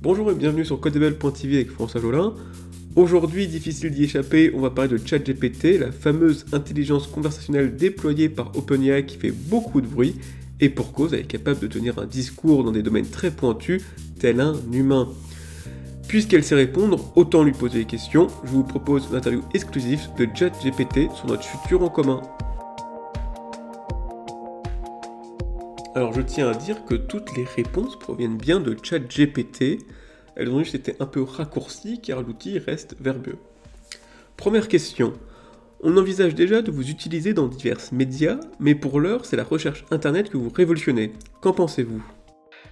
Bonjour et bienvenue sur Codable.tv avec François Jolin. Aujourd'hui, difficile d'y échapper, on va parler de ChatGPT, la fameuse intelligence conversationnelle déployée par OpenAI qui fait beaucoup de bruit, et pour cause, elle est capable de tenir un discours dans des domaines très pointus, tel un humain. Puisqu'elle sait répondre, autant lui poser des questions, je vous propose une interview exclusive de ChatGPT sur notre futur en commun. Alors je tiens à dire que toutes les réponses proviennent bien de ChatGPT. Elles ont juste été un peu raccourcies car l'outil reste verbeux. Première question. On envisage déjà de vous utiliser dans divers médias, mais pour l'heure, c'est la recherche internet que vous révolutionnez. Qu'en pensez-vous?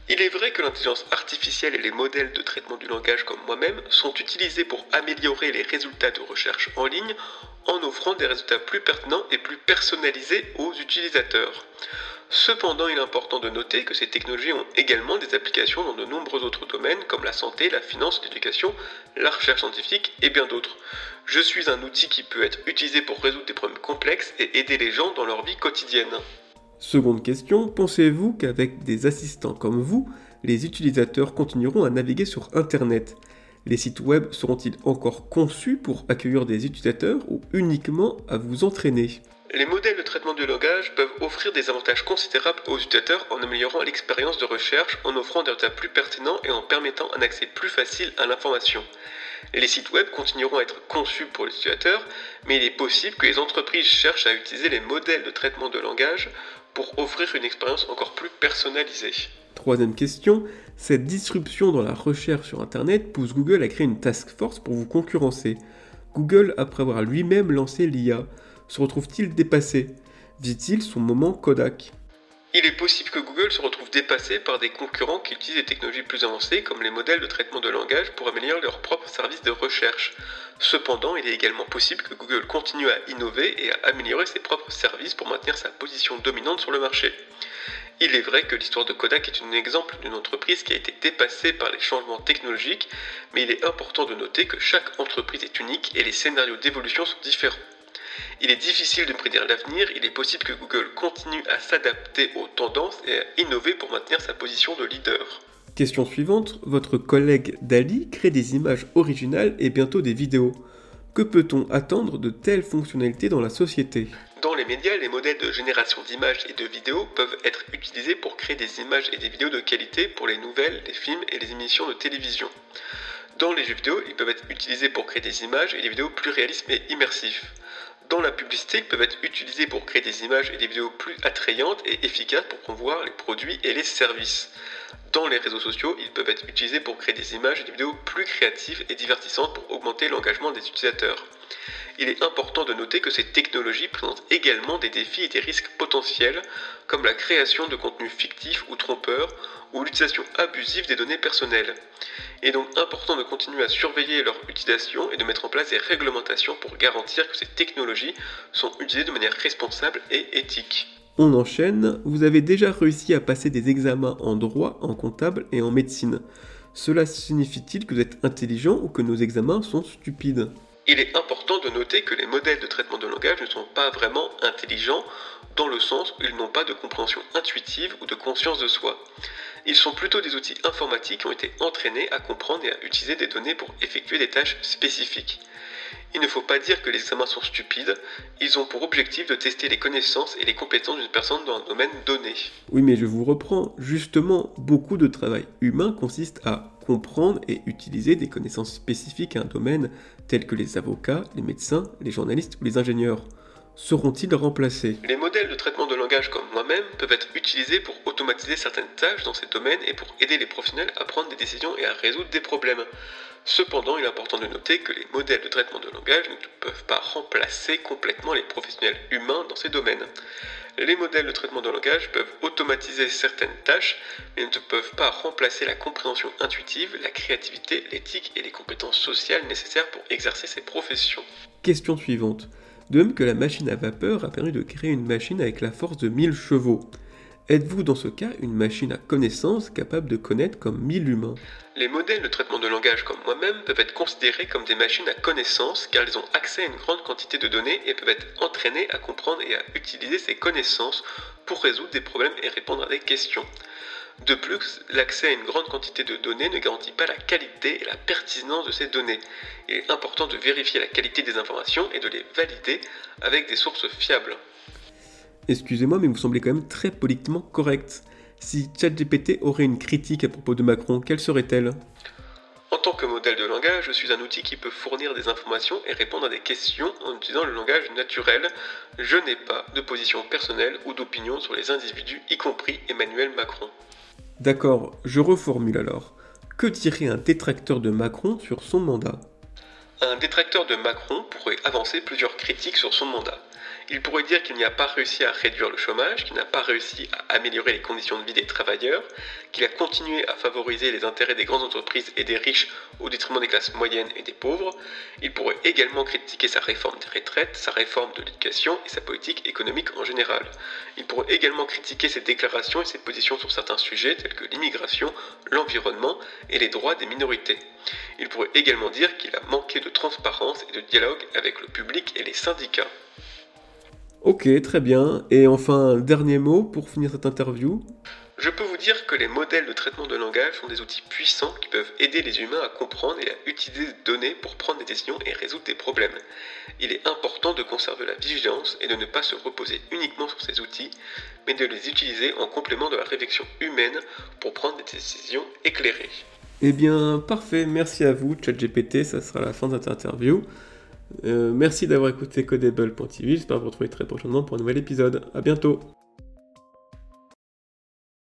Il est vrai que l'intelligence artificielle et les modèles de traitement du langage comme moi-même sont utilisés pour améliorer les résultats de recherche en ligne en offrant des résultats plus pertinents et plus personnalisés aux utilisateurs. Cependant, il est important de noter que ces technologies ont également des applications dans de nombreux autres domaines comme la santé, la finance, l'éducation, la recherche scientifique et bien d'autres. Je suis un outil qui peut être utilisé pour résoudre des problèmes complexes et aider les gens dans leur vie quotidienne. Seconde question, pensez-vous qu'avec des assistants comme vous, les utilisateurs continueront à naviguer sur Internet? Les sites web seront-ils encore conçus pour accueillir des utilisateurs ou uniquement à vous entraîner? Les modèles de traitement du langage peuvent offrir des avantages considérables aux utilisateurs en améliorant l'expérience de recherche, en offrant des résultats plus pertinents et en permettant un accès plus facile à l'information. Les sites web continueront à être conçus pour les utilisateurs, mais il est possible que les entreprises cherchent à utiliser les modèles de traitement de langage pour offrir une expérience encore plus personnalisée. Troisième question, cette disruption dans la recherche sur Internet pousse Google à créer une task force pour vous concurrencer. Google, après avoir lui-même lancé l'IA, se retrouve-t-il dépassé? Vit-il son moment Kodak il est possible que Google se retrouve dépassé par des concurrents qui utilisent des technologies plus avancées comme les modèles de traitement de langage pour améliorer leurs propres services de recherche. Cependant, il est également possible que Google continue à innover et à améliorer ses propres services pour maintenir sa position dominante sur le marché. Il est vrai que l'histoire de Kodak est un exemple d'une entreprise qui a été dépassée par les changements technologiques, mais il est important de noter que chaque entreprise est unique et les scénarios d'évolution sont différents. Il est difficile de prédire l'avenir, il est possible que Google continue à s'adapter aux tendances et à innover pour maintenir sa position de leader. Question suivante, votre collègue Dali crée des images originales et bientôt des vidéos. Que peut-on attendre de telles fonctionnalités dans la société? Dans les médias, les modèles de génération d'images et de vidéos peuvent être utilisés pour créer des images et des vidéos de qualité pour les nouvelles, les films et les émissions de télévision. Dans les jeux vidéo, ils peuvent être utilisés pour créer des images et des vidéos plus réalistes et immersifs dans la publicité peuvent être utilisés pour créer des images et des vidéos plus attrayantes et efficaces pour promouvoir les produits et les services. Dans les réseaux sociaux, ils peuvent être utilisés pour créer des images et des vidéos plus créatives et divertissantes pour augmenter l'engagement des utilisateurs. Il est important de noter que ces technologies présentent également des défis et des risques potentiels, comme la création de contenus fictifs ou trompeurs, ou l'utilisation abusive des données personnelles. Il est donc important de continuer à surveiller leur utilisation et de mettre en place des réglementations pour garantir que ces technologies sont utilisées de manière responsable et éthique. On enchaîne, vous avez déjà réussi à passer des examens en droit, en comptable et en médecine. Cela signifie-t-il que vous êtes intelligent ou que nos examens sont stupides? Il est important de noter que les modèles de traitement de langage ne sont pas vraiment intelligents dans le sens où ils n'ont pas de compréhension intuitive ou de conscience de soi. Ils sont plutôt des outils informatiques qui ont été entraînés à comprendre et à utiliser des données pour effectuer des tâches spécifiques. Il ne faut pas dire que les examens sont stupides, ils ont pour objectif de tester les connaissances et les compétences d'une personne dans un domaine donné. Oui, mais je vous reprends. Justement, beaucoup de travail humain consiste à comprendre et utiliser des connaissances spécifiques à un domaine tel que les avocats, les médecins, les journalistes ou les ingénieurs seront-ils remplacés? Les modèles de traitement de langage comme moi-même peuvent être utilisés pour automatiser certaines tâches dans ces domaines et pour aider les professionnels à prendre des décisions et à résoudre des problèmes. Cependant, il est important de noter que les modèles de traitement de langage ne peuvent pas remplacer complètement les professionnels humains dans ces domaines. Les modèles de traitement de langage peuvent automatiser certaines tâches, mais ne peuvent pas remplacer la compréhension intuitive, la créativité, l'éthique et les compétences sociales nécessaires pour exercer ces professions. Question suivante. De même que la machine à vapeur a permis de créer une machine avec la force de 1000 chevaux. Êtes-vous dans ce cas une machine à connaissance capable de connaître comme 1000 humains? Les modèles de traitement de langage comme moi-même peuvent être considérés comme des machines à connaissance car ils ont accès à une grande quantité de données et peuvent être entraînés à comprendre et à utiliser ces connaissances pour résoudre des problèmes et répondre à des questions. De plus, l'accès à une grande quantité de données ne garantit pas la qualité et la pertinence de ces données. Il est important de vérifier la qualité des informations et de les valider avec des sources fiables. Excusez-moi, mais vous semblez quand même très politiquement correct. Si ChatGPT aurait une critique à propos de Macron, quelle serait-elle? Que modèle de langage, je suis un outil qui peut fournir des informations et répondre à des questions en utilisant le langage naturel. Je n'ai pas de position personnelle ou d'opinion sur les individus, y compris Emmanuel Macron. D'accord, je reformule alors. Que dirait un détracteur de Macron sur son mandat? Un détracteur de Macron pourrait avancer plusieurs critiques sur son mandat. Il pourrait dire qu'il n'y a pas réussi à réduire le chômage, qu'il n'a pas réussi à améliorer les conditions de vie des travailleurs, qu'il a continué à favoriser les intérêts des grandes entreprises et des riches au détriment des classes moyennes et des pauvres. Il pourrait également critiquer sa réforme des retraites, sa réforme de l'éducation et sa politique économique en général. Il pourrait également critiquer ses déclarations et ses positions sur certains sujets tels que l'immigration, l'environnement et les droits des minorités. Il pourrait également dire qu'il a manqué de transparence et de dialogue avec le public et les syndicats. Ok, très bien. Et enfin, dernier mot pour finir cette interview. Je peux vous dire que les modèles de traitement de langage sont des outils puissants qui peuvent aider les humains à comprendre et à utiliser des données pour prendre des décisions et résoudre des problèmes. Il est important de conserver la vigilance et de ne pas se reposer uniquement sur ces outils, mais de les utiliser en complément de la réflexion humaine pour prendre des décisions éclairées. Eh bien, parfait. Merci à vous, ChatGPT. Ça sera la fin de cette interview. Euh, merci d'avoir écouté Codable.tv. J'espère vous retrouver très prochainement pour un nouvel épisode. A bientôt.